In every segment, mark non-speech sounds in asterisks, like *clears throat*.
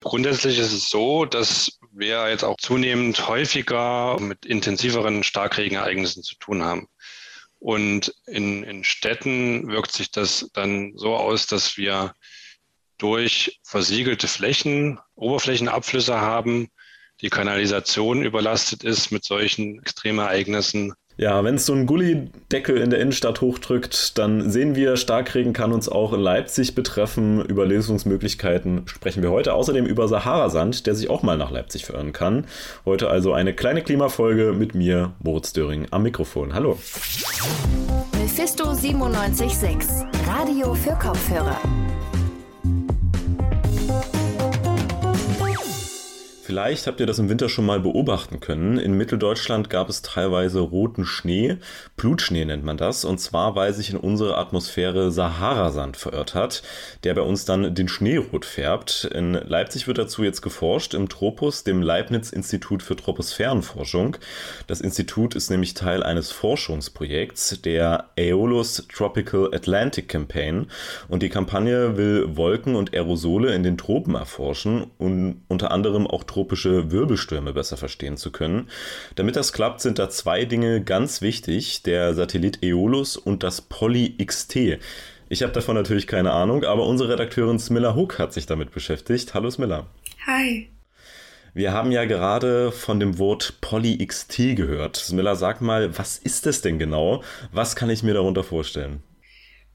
Grundsätzlich ist es so, dass wir jetzt auch zunehmend häufiger mit intensiveren Starkregenereignissen zu tun haben. Und in, in Städten wirkt sich das dann so aus, dass wir durch versiegelte Flächen Oberflächenabflüsse haben, die Kanalisation überlastet ist mit solchen Extremereignissen ja, wenn es so ein Gullideckel in der Innenstadt hochdrückt, dann sehen wir, Starkregen kann uns auch in Leipzig betreffen. Über Lösungsmöglichkeiten sprechen wir heute. Außerdem über Saharasand, der sich auch mal nach Leipzig verirren kann. Heute also eine kleine Klimafolge mit mir, Moritz Döring, am Mikrofon. Hallo. Mephisto 976, Radio für Kopfhörer. Vielleicht habt ihr das im Winter schon mal beobachten können. In Mitteldeutschland gab es teilweise roten Schnee. Blutschnee nennt man das. Und zwar, weil sich in unsere Atmosphäre Saharasand verirrt hat, der bei uns dann den Schnee rot färbt. In Leipzig wird dazu jetzt geforscht im Tropus, dem Leibniz-Institut für Troposphärenforschung. Das Institut ist nämlich Teil eines Forschungsprojekts, der Aeolus Tropical Atlantic Campaign. Und die Kampagne will Wolken und Aerosole in den Tropen erforschen und unter anderem auch tropische Wirbelstürme besser verstehen zu können. Damit das klappt, sind da zwei Dinge ganz wichtig, der Satellit Aeolus und das Poly XT. Ich habe davon natürlich keine Ahnung, aber unsere Redakteurin Smilla Hook hat sich damit beschäftigt. Hallo Smilla. Hi. Wir haben ja gerade von dem Wort PolyXT gehört. Smilla, sag mal, was ist das denn genau? Was kann ich mir darunter vorstellen?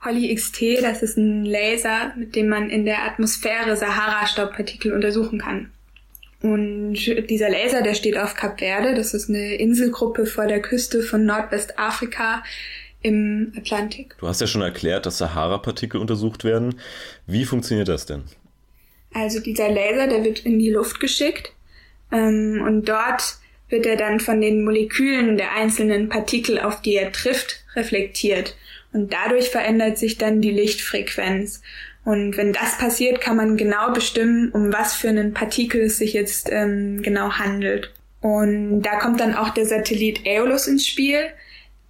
PolyXT, das ist ein Laser, mit dem man in der Atmosphäre Sahara-Staubpartikel untersuchen kann. Und dieser Laser, der steht auf Kap Verde. Das ist eine Inselgruppe vor der Küste von Nordwestafrika im Atlantik. Du hast ja schon erklärt, dass Sahara-Partikel untersucht werden. Wie funktioniert das denn? Also dieser Laser, der wird in die Luft geschickt ähm, und dort wird er dann von den Molekülen der einzelnen Partikel, auf die er trifft, reflektiert. Und dadurch verändert sich dann die Lichtfrequenz. Und wenn das passiert, kann man genau bestimmen, um was für einen Partikel es sich jetzt ähm, genau handelt. Und da kommt dann auch der Satellit Aeolus ins Spiel.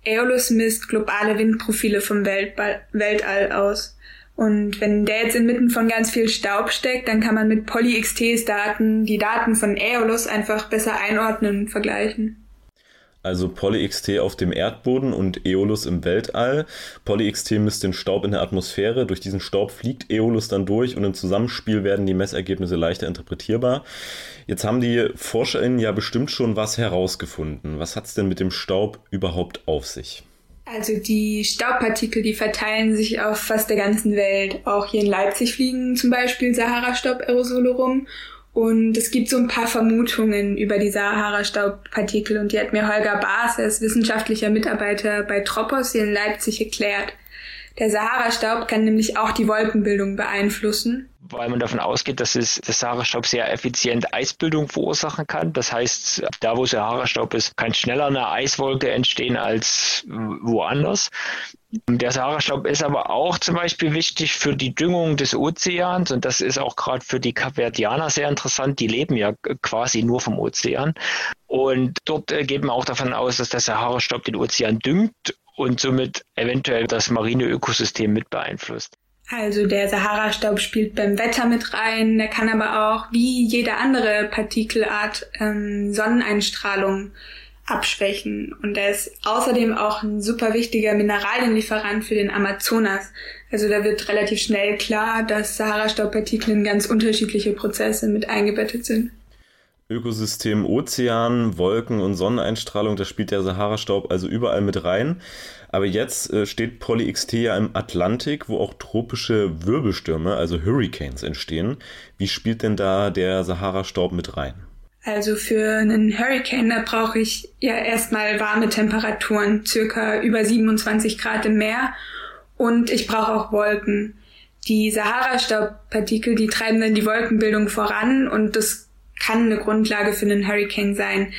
Aeolus misst globale Windprofile vom Weltball Weltall aus. Und wenn der jetzt inmitten von ganz viel Staub steckt, dann kann man mit PolyXTs Daten die Daten von Aeolus einfach besser einordnen und vergleichen also PolyXT auf dem Erdboden und Aeolus im Weltall. PolyXT misst den Staub in der Atmosphäre. Durch diesen Staub fliegt Aeolus dann durch und im Zusammenspiel werden die Messergebnisse leichter interpretierbar. Jetzt haben die ForscherInnen ja bestimmt schon was herausgefunden. Was hat es denn mit dem Staub überhaupt auf sich? Also die Staubpartikel, die verteilen sich auf fast der ganzen Welt. Auch hier in Leipzig fliegen zum Beispiel Sahara-Staub-Aerosole rum und es gibt so ein paar Vermutungen über die Sahara-Staubpartikel und die hat mir Holger Baas, er ist wissenschaftlicher Mitarbeiter bei Tropos hier in Leipzig erklärt. Der Sahara-Staub kann nämlich auch die Wolkenbildung beeinflussen. Weil man davon ausgeht, dass es der Sahara-Staub sehr effizient Eisbildung verursachen kann. Das heißt, da wo Sahara-Staub ist, kann schneller eine Eiswolke entstehen als woanders. Der Sahara-Staub ist aber auch zum Beispiel wichtig für die Düngung des Ozeans und das ist auch gerade für die Kapverdianer sehr interessant. Die leben ja quasi nur vom Ozean. Und dort äh, geht man auch davon aus, dass der Sahara-Staub den Ozean düngt und somit eventuell das marine Ökosystem mit beeinflusst. Also der Sahara-Staub spielt beim Wetter mit rein, der kann aber auch wie jede andere Partikelart ähm, Sonneneinstrahlung abschwächen. Und er ist außerdem auch ein super wichtiger Mineralienlieferant für den Amazonas. Also da wird relativ schnell klar, dass Sahara-Staubpartikel in ganz unterschiedliche Prozesse mit eingebettet sind. Ökosystem Ozean, Wolken und Sonneneinstrahlung, da spielt der Sahara-Staub also überall mit rein. Aber jetzt äh, steht PolyXT ja im Atlantik, wo auch tropische Wirbelstürme, also Hurricanes, entstehen. Wie spielt denn da der Sahara-Staub mit rein? Also für einen Hurricane, da brauche ich ja erstmal warme Temperaturen, circa über 27 Grad im Meer. Und ich brauche auch Wolken. Die Sahara-Staubpartikel, die treiben dann die Wolkenbildung voran und das kann eine Grundlage für einen Hurricane sein.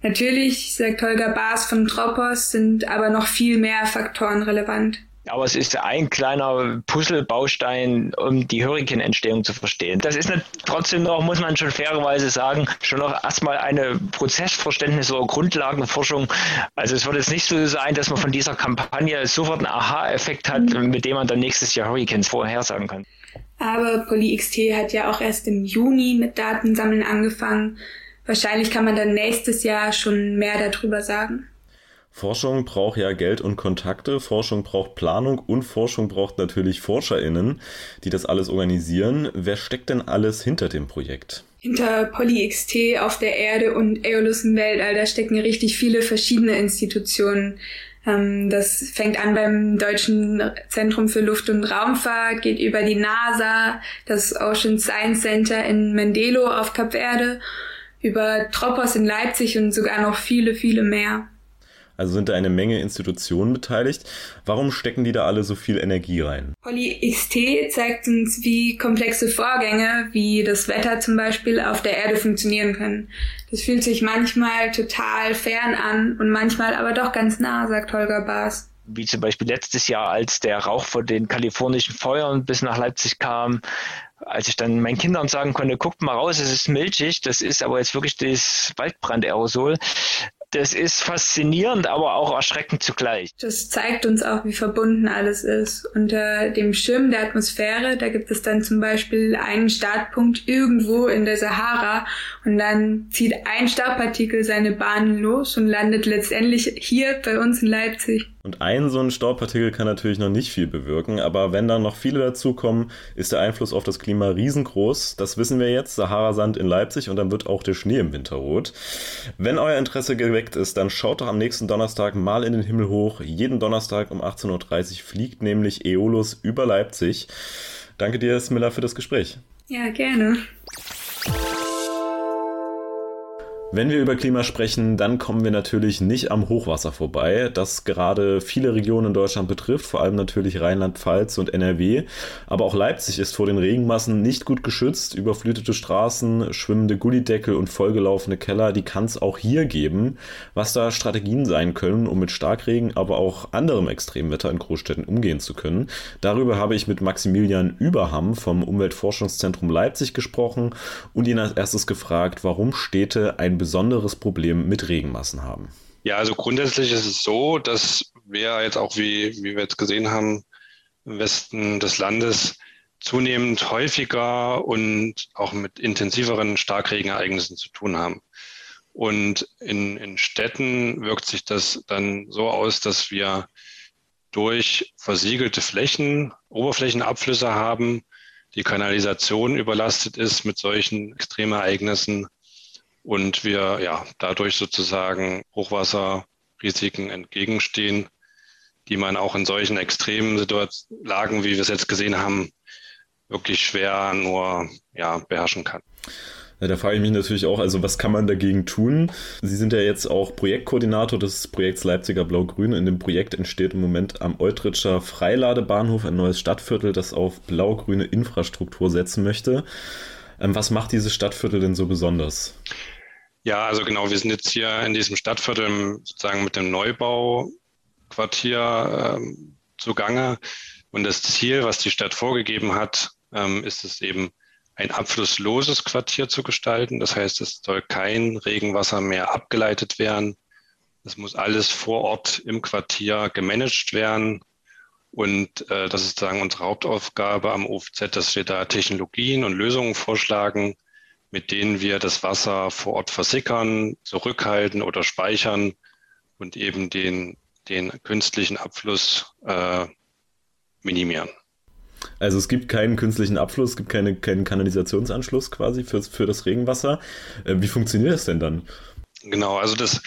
Natürlich, sagt Holger Baas von Tropos, sind aber noch viel mehr Faktoren relevant. Aber es ist ein kleiner Puzzlebaustein, um die Hurrikanentstehung zu verstehen. Das ist trotzdem noch, muss man schon fairerweise sagen, schon noch erstmal eine Prozessverständnis oder Grundlagenforschung. Also es wird jetzt nicht so sein, dass man von dieser Kampagne sofort einen Aha-Effekt hat, mit dem man dann nächstes Jahr Hurricanes vorhersagen kann. Aber PolyXT hat ja auch erst im Juni mit Datensammeln angefangen. Wahrscheinlich kann man dann nächstes Jahr schon mehr darüber sagen. Forschung braucht ja Geld und Kontakte, Forschung braucht Planung und Forschung braucht natürlich ForscherInnen, die das alles organisieren. Wer steckt denn alles hinter dem Projekt? Hinter PolyXT auf der Erde und Aeolus im Weltall, da stecken richtig viele verschiedene Institutionen. Ähm, das fängt an beim Deutschen Zentrum für Luft- und Raumfahrt, geht über die NASA, das Ocean Science Center in Mendelo auf Kap Verde, über Tropos in Leipzig und sogar noch viele, viele mehr. Also sind da eine Menge Institutionen beteiligt. Warum stecken die da alle so viel Energie rein? PolyXT zeigt uns, wie komplexe Vorgänge, wie das Wetter zum Beispiel, auf der Erde funktionieren können. Das fühlt sich manchmal total fern an und manchmal aber doch ganz nah, sagt Holger Baas wie zum Beispiel letztes Jahr, als der Rauch von den kalifornischen Feuern bis nach Leipzig kam, als ich dann meinen Kindern sagen konnte, guckt mal raus, es ist milchig, das ist aber jetzt wirklich das Waldbrandaerosol das ist faszinierend, aber auch erschreckend zugleich. Das zeigt uns auch, wie verbunden alles ist. Unter dem Schirm der Atmosphäre, da gibt es dann zum Beispiel einen Startpunkt irgendwo in der Sahara und dann zieht ein Staubpartikel seine Bahnen los und landet letztendlich hier bei uns in Leipzig. Und ein so ein Staubpartikel kann natürlich noch nicht viel bewirken, aber wenn dann noch viele dazukommen, ist der Einfluss auf das Klima riesengroß. Das wissen wir jetzt. Sahara-Sand in Leipzig und dann wird auch der Schnee im Winter rot. Wenn euer Interesse geweckt ist, dann schaut doch am nächsten Donnerstag mal in den Himmel hoch. Jeden Donnerstag um 18.30 Uhr fliegt nämlich Eolus über Leipzig. Danke dir, Smilla, für das Gespräch. Ja, gerne. Wenn wir über Klima sprechen, dann kommen wir natürlich nicht am Hochwasser vorbei, das gerade viele Regionen in Deutschland betrifft, vor allem natürlich Rheinland-Pfalz und NRW. Aber auch Leipzig ist vor den Regenmassen nicht gut geschützt. Überflutete Straßen, schwimmende Gullideckel und vollgelaufene Keller, die kann es auch hier geben. Was da Strategien sein können, um mit Starkregen, aber auch anderem Extremwetter in Großstädten umgehen zu können. Darüber habe ich mit Maximilian Überham vom Umweltforschungszentrum Leipzig gesprochen und ihn als erstes gefragt, warum Städte ein besonderes Problem mit Regenmassen haben? Ja, also grundsätzlich ist es so, dass wir jetzt auch, wie, wie wir jetzt gesehen haben, im Westen des Landes zunehmend häufiger und auch mit intensiveren Starkregenereignissen zu tun haben. Und in, in Städten wirkt sich das dann so aus, dass wir durch versiegelte Flächen Oberflächenabflüsse haben, die Kanalisation überlastet ist mit solchen Extremereignissen und wir ja dadurch sozusagen Hochwasserrisiken entgegenstehen, die man auch in solchen extremen Situationen, Lagen, wie wir es jetzt gesehen haben, wirklich schwer nur ja, beherrschen kann. Ja, da frage ich mich natürlich auch, also was kann man dagegen tun? Sie sind ja jetzt auch Projektkoordinator des Projekts Leipziger Blau-Grün. In dem Projekt entsteht im Moment am Eutritscher Freiladebahnhof ein neues Stadtviertel, das auf blau-grüne Infrastruktur setzen möchte. Ähm, was macht dieses Stadtviertel denn so besonders? Ja, also genau, wir sind jetzt hier in diesem Stadtviertel sozusagen mit dem Neubauquartier ähm, zugange. Und das Ziel, was die Stadt vorgegeben hat, ähm, ist es eben, ein abflussloses Quartier zu gestalten. Das heißt, es soll kein Regenwasser mehr abgeleitet werden. Es muss alles vor Ort im Quartier gemanagt werden. Und äh, das ist sozusagen unsere Hauptaufgabe am OFZ, dass wir da Technologien und Lösungen vorschlagen, mit denen wir das Wasser vor Ort versickern, zurückhalten oder speichern und eben den, den künstlichen Abfluss äh, minimieren. Also es gibt keinen künstlichen Abfluss, es gibt keine, keinen Kanalisationsanschluss quasi für, für das Regenwasser. Äh, wie funktioniert das denn dann? Genau, also das,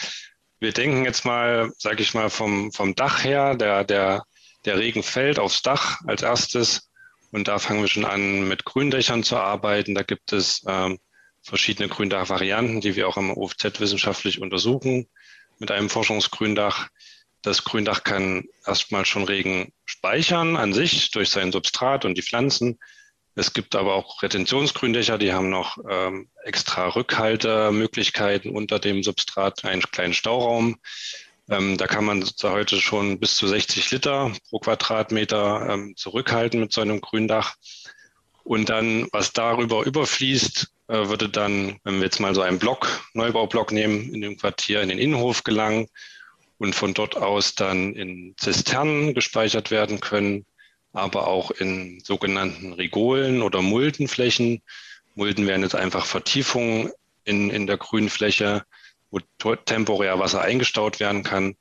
wir denken jetzt mal, sage ich mal, vom, vom Dach her, der, der der Regen fällt aufs Dach als erstes und da fangen wir schon an, mit Gründächern zu arbeiten. Da gibt es ähm, verschiedene Gründachvarianten, die wir auch am OFZ wissenschaftlich untersuchen mit einem Forschungsgründach. Das Gründach kann erstmal schon Regen speichern an sich durch sein Substrat und die Pflanzen. Es gibt aber auch Retentionsgründächer, die haben noch ähm, extra Rückhaltemöglichkeiten unter dem Substrat, einen kleinen Stauraum. Ähm, da kann man heute schon bis zu 60 Liter pro Quadratmeter ähm, zurückhalten mit so einem Gründach. Und dann, was darüber überfließt, äh, würde dann, wenn wir jetzt mal so einen Block, Neubaublock nehmen, in dem Quartier in den Innenhof gelangen und von dort aus dann in Zisternen gespeichert werden können. aber auch in sogenannten Rigolen oder Muldenflächen. Mulden wären jetzt einfach Vertiefungen in, in der Grünfläche, wo temporär Wasser eingestaut werden kann.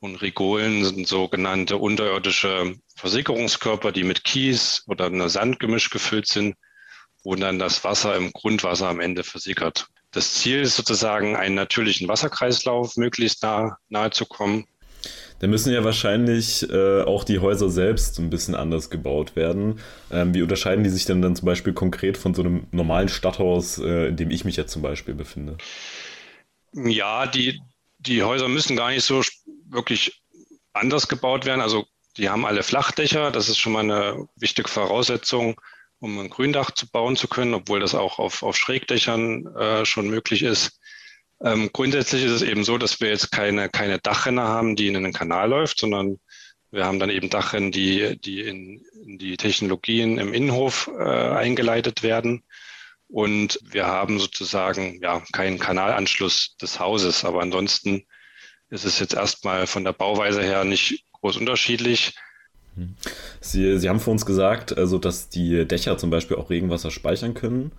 Und Rigolen sind sogenannte unterirdische Versickerungskörper, die mit Kies oder einer Sandgemisch gefüllt sind, wo dann das Wasser im Grundwasser am Ende versickert. Das Ziel ist sozusagen, einen natürlichen Wasserkreislauf möglichst nah, nahe zu kommen. Da müssen ja wahrscheinlich äh, auch die Häuser selbst ein bisschen anders gebaut werden. Ähm, wie unterscheiden die sich denn dann zum Beispiel konkret von so einem normalen Stadthaus, äh, in dem ich mich jetzt zum Beispiel befinde? Ja, die, die Häuser müssen gar nicht so wirklich anders gebaut werden. Also die haben alle Flachdächer. Das ist schon mal eine wichtige Voraussetzung, um ein Gründach zu bauen zu können, obwohl das auch auf, auf Schrägdächern äh, schon möglich ist. Ähm, grundsätzlich ist es eben so, dass wir jetzt keine, keine Dachrinne haben, die in einen Kanal läuft, sondern wir haben dann eben Dachrinnen, die, die in, in die Technologien im Innenhof äh, eingeleitet werden. Und wir haben sozusagen ja keinen Kanalanschluss des Hauses. Aber ansonsten ist es jetzt erstmal von der Bauweise her nicht groß unterschiedlich. Sie, Sie haben für uns gesagt, also dass die Dächer zum Beispiel auch Regenwasser speichern können.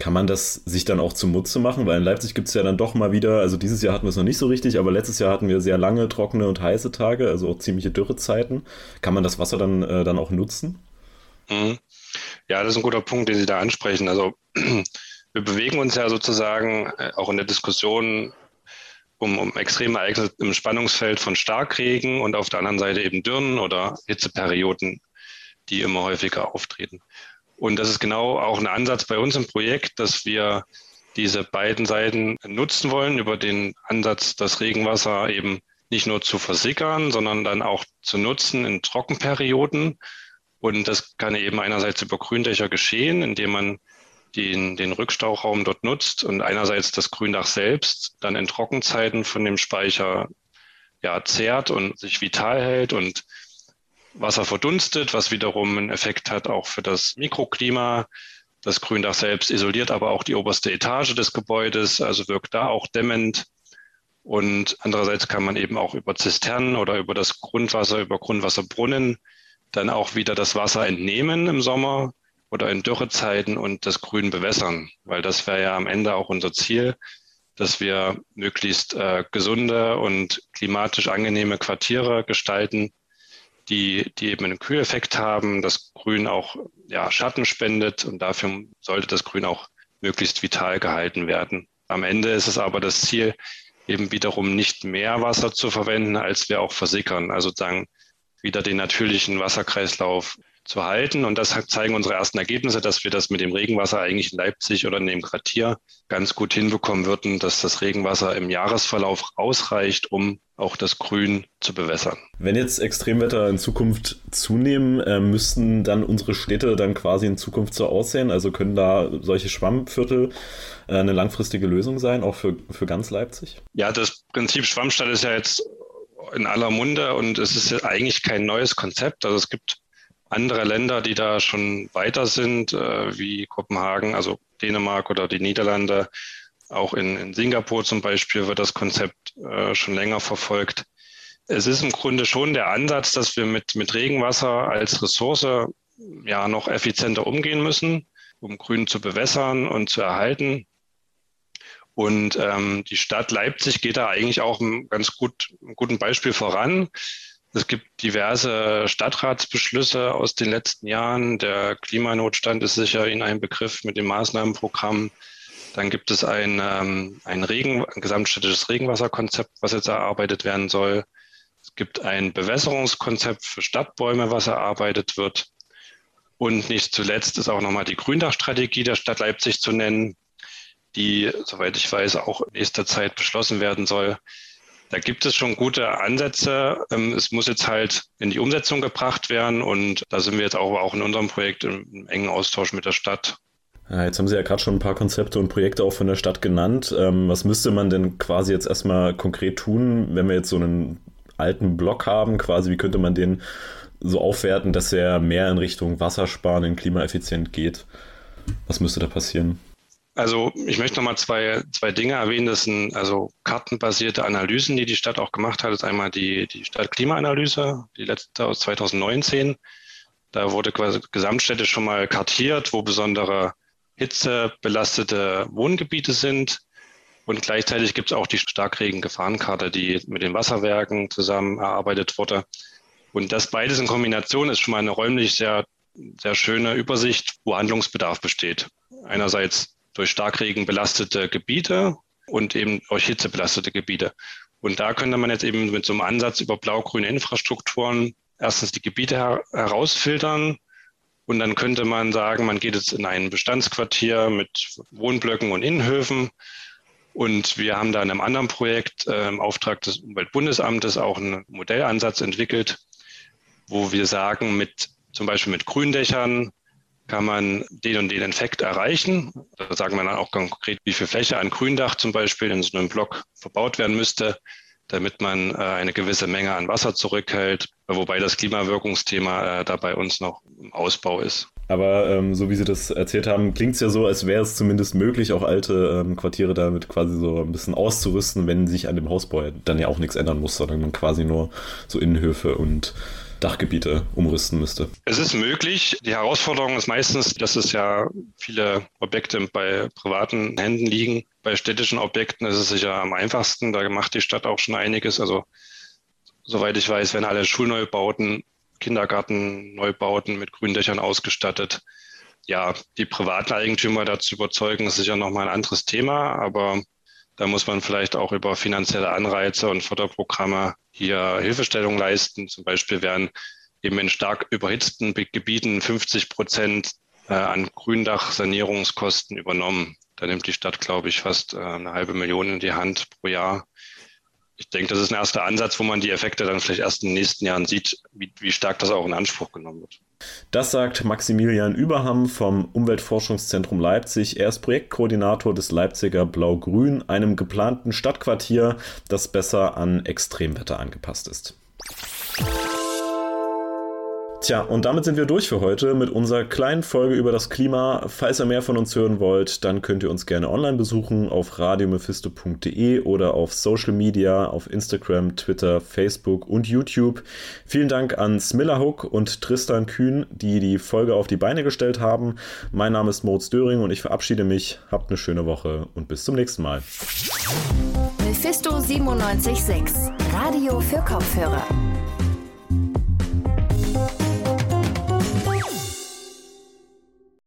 Kann man das sich dann auch zunutze machen? Weil in Leipzig gibt es ja dann doch mal wieder, also dieses Jahr hatten wir es noch nicht so richtig, aber letztes Jahr hatten wir sehr lange, trockene und heiße Tage, also auch ziemliche Dürrezeiten. Kann man das Wasser dann, äh, dann auch nutzen? Mhm. Ja, das ist ein guter Punkt, den Sie da ansprechen. Also *clears throat* wir bewegen uns ja sozusagen äh, auch in der Diskussion um, um extreme Ereignisse im Spannungsfeld von Starkregen und auf der anderen Seite eben Dürren oder Hitzeperioden, die immer häufiger auftreten. Und das ist genau auch ein Ansatz bei uns im Projekt, dass wir diese beiden Seiten nutzen wollen über den Ansatz, das Regenwasser eben nicht nur zu versickern, sondern dann auch zu nutzen in Trockenperioden. Und das kann eben einerseits über Gründächer geschehen, indem man den, den Rückstauraum dort nutzt und einerseits das Gründach selbst dann in Trockenzeiten von dem Speicher ja, zehrt und sich vital hält und Wasser verdunstet, was wiederum einen Effekt hat auch für das Mikroklima. Das Gründach selbst isoliert aber auch die oberste Etage des Gebäudes, also wirkt da auch dämmend. Und andererseits kann man eben auch über Zisternen oder über das Grundwasser, über Grundwasserbrunnen dann auch wieder das Wasser entnehmen im Sommer oder in Dürrezeiten und das Grün bewässern, weil das wäre ja am Ende auch unser Ziel, dass wir möglichst äh, gesunde und klimatisch angenehme Quartiere gestalten, die, die eben einen Kühleffekt haben, das Grün auch ja, Schatten spendet und dafür sollte das Grün auch möglichst vital gehalten werden. Am Ende ist es aber das Ziel, eben wiederum nicht mehr Wasser zu verwenden, als wir auch versickern. Also sagen, wieder den natürlichen Wasserkreislauf zu halten. Und das zeigen unsere ersten Ergebnisse, dass wir das mit dem Regenwasser eigentlich in Leipzig oder in dem Quartier ganz gut hinbekommen würden, dass das Regenwasser im Jahresverlauf ausreicht, um auch das Grün zu bewässern. Wenn jetzt Extremwetter in Zukunft zunehmen, äh, müssten dann unsere Städte dann quasi in Zukunft so aussehen? Also können da solche Schwammviertel äh, eine langfristige Lösung sein, auch für, für ganz Leipzig? Ja, das Prinzip Schwammstadt ist ja jetzt in aller Munde und es ist eigentlich kein neues Konzept. Also es gibt andere Länder, die da schon weiter sind, äh, wie Kopenhagen, also Dänemark oder die Niederlande. Auch in, in Singapur zum Beispiel wird das Konzept äh, schon länger verfolgt. Es ist im Grunde schon der Ansatz, dass wir mit, mit Regenwasser als Ressource ja noch effizienter umgehen müssen, um Grün zu bewässern und zu erhalten. Und ähm, die Stadt Leipzig geht da eigentlich auch ein ganz gut, ein guten Beispiel voran. Es gibt diverse Stadtratsbeschlüsse aus den letzten Jahren. Der Klimanotstand ist sicher in einem Begriff mit dem Maßnahmenprogramm. Dann gibt es ein, ähm, ein, Regen, ein gesamtstädtisches Regenwasserkonzept, was jetzt erarbeitet werden soll. Es gibt ein Bewässerungskonzept für Stadtbäume, was erarbeitet wird. Und nicht zuletzt ist auch nochmal die Gründachstrategie der Stadt Leipzig zu nennen, die, soweit ich weiß, auch in nächster Zeit beschlossen werden soll. Da gibt es schon gute Ansätze. Ähm, es muss jetzt halt in die Umsetzung gebracht werden und da sind wir jetzt auch, auch in unserem Projekt im engen Austausch mit der Stadt. Jetzt haben Sie ja gerade schon ein paar Konzepte und Projekte auch von der Stadt genannt. Ähm, was müsste man denn quasi jetzt erstmal konkret tun, wenn wir jetzt so einen alten Block haben? Quasi, wie könnte man den so aufwerten, dass er mehr in Richtung Wassersparen, in klimaeffizient geht? Was müsste da passieren? Also ich möchte nochmal zwei, zwei Dinge erwähnen. Das sind also kartenbasierte Analysen, die die Stadt auch gemacht hat. Das ist einmal die, die Stadtklimaanalyse, die letzte aus 2019. Da wurde quasi Gesamtstädte schon mal kartiert, wo besondere hitzebelastete Wohngebiete sind. Und gleichzeitig gibt es auch die Starkregen-Gefahrenkarte, die mit den Wasserwerken zusammen erarbeitet wurde. Und das beides in Kombination ist schon mal eine räumlich sehr, sehr schöne Übersicht, wo Handlungsbedarf besteht. Einerseits durch Starkregen belastete Gebiete und eben durch Hitze belastete Gebiete. Und da könnte man jetzt eben mit so einem Ansatz über blau-grüne Infrastrukturen erstens die Gebiete her herausfiltern und dann könnte man sagen, man geht jetzt in ein Bestandsquartier mit Wohnblöcken und Innenhöfen und wir haben da in einem anderen Projekt äh, im Auftrag des Umweltbundesamtes auch einen Modellansatz entwickelt, wo wir sagen, mit zum Beispiel mit Gründächern kann man den und den Effekt erreichen. Da sagen wir dann auch konkret, wie viel Fläche ein Gründach zum Beispiel in so einem Block verbaut werden müsste, damit man äh, eine gewisse Menge an Wasser zurückhält, wobei das Klimawirkungsthema äh, da bei uns noch im Ausbau ist. Aber ähm, so wie Sie das erzählt haben, klingt es ja so, als wäre es zumindest möglich, auch alte ähm, Quartiere damit quasi so ein bisschen auszurüsten, wenn sich an dem Hausbau dann ja auch nichts ändern muss, sondern quasi nur so Innenhöfe und Dachgebiete umrüsten müsste. Es ist möglich. Die Herausforderung ist meistens, dass es ja viele Objekte bei privaten Händen liegen. Bei städtischen Objekten ist es sicher am einfachsten. Da macht die Stadt auch schon einiges. Also soweit ich weiß, werden alle Schulneubauten, Kindergartenneubauten mit Gründächern ausgestattet. Ja, die privaten Eigentümer dazu überzeugen, ist sicher nochmal ein anderes Thema, aber da muss man vielleicht auch über finanzielle Anreize und Förderprogramme hier Hilfestellung leisten. Zum Beispiel werden eben in stark überhitzten Gebieten 50 Prozent äh, an Gründachsanierungskosten übernommen. Da nimmt die Stadt, glaube ich, fast äh, eine halbe Million in die Hand pro Jahr. Ich denke, das ist ein erster Ansatz, wo man die Effekte dann vielleicht erst in den nächsten Jahren sieht, wie, wie stark das auch in Anspruch genommen wird. Das sagt Maximilian Überham vom Umweltforschungszentrum Leipzig. Er ist Projektkoordinator des Leipziger Blau-Grün, einem geplanten Stadtquartier, das besser an Extremwetter angepasst ist. Tja, und damit sind wir durch für heute mit unserer kleinen Folge über das Klima. Falls ihr mehr von uns hören wollt, dann könnt ihr uns gerne online besuchen auf radiomephisto.de oder auf Social Media, auf Instagram, Twitter, Facebook und YouTube. Vielen Dank an Smillerhook und Tristan Kühn, die die Folge auf die Beine gestellt haben. Mein Name ist Moritz Döring und ich verabschiede mich. Habt eine schöne Woche und bis zum nächsten Mal. Mephisto 976, Radio für Kopfhörer.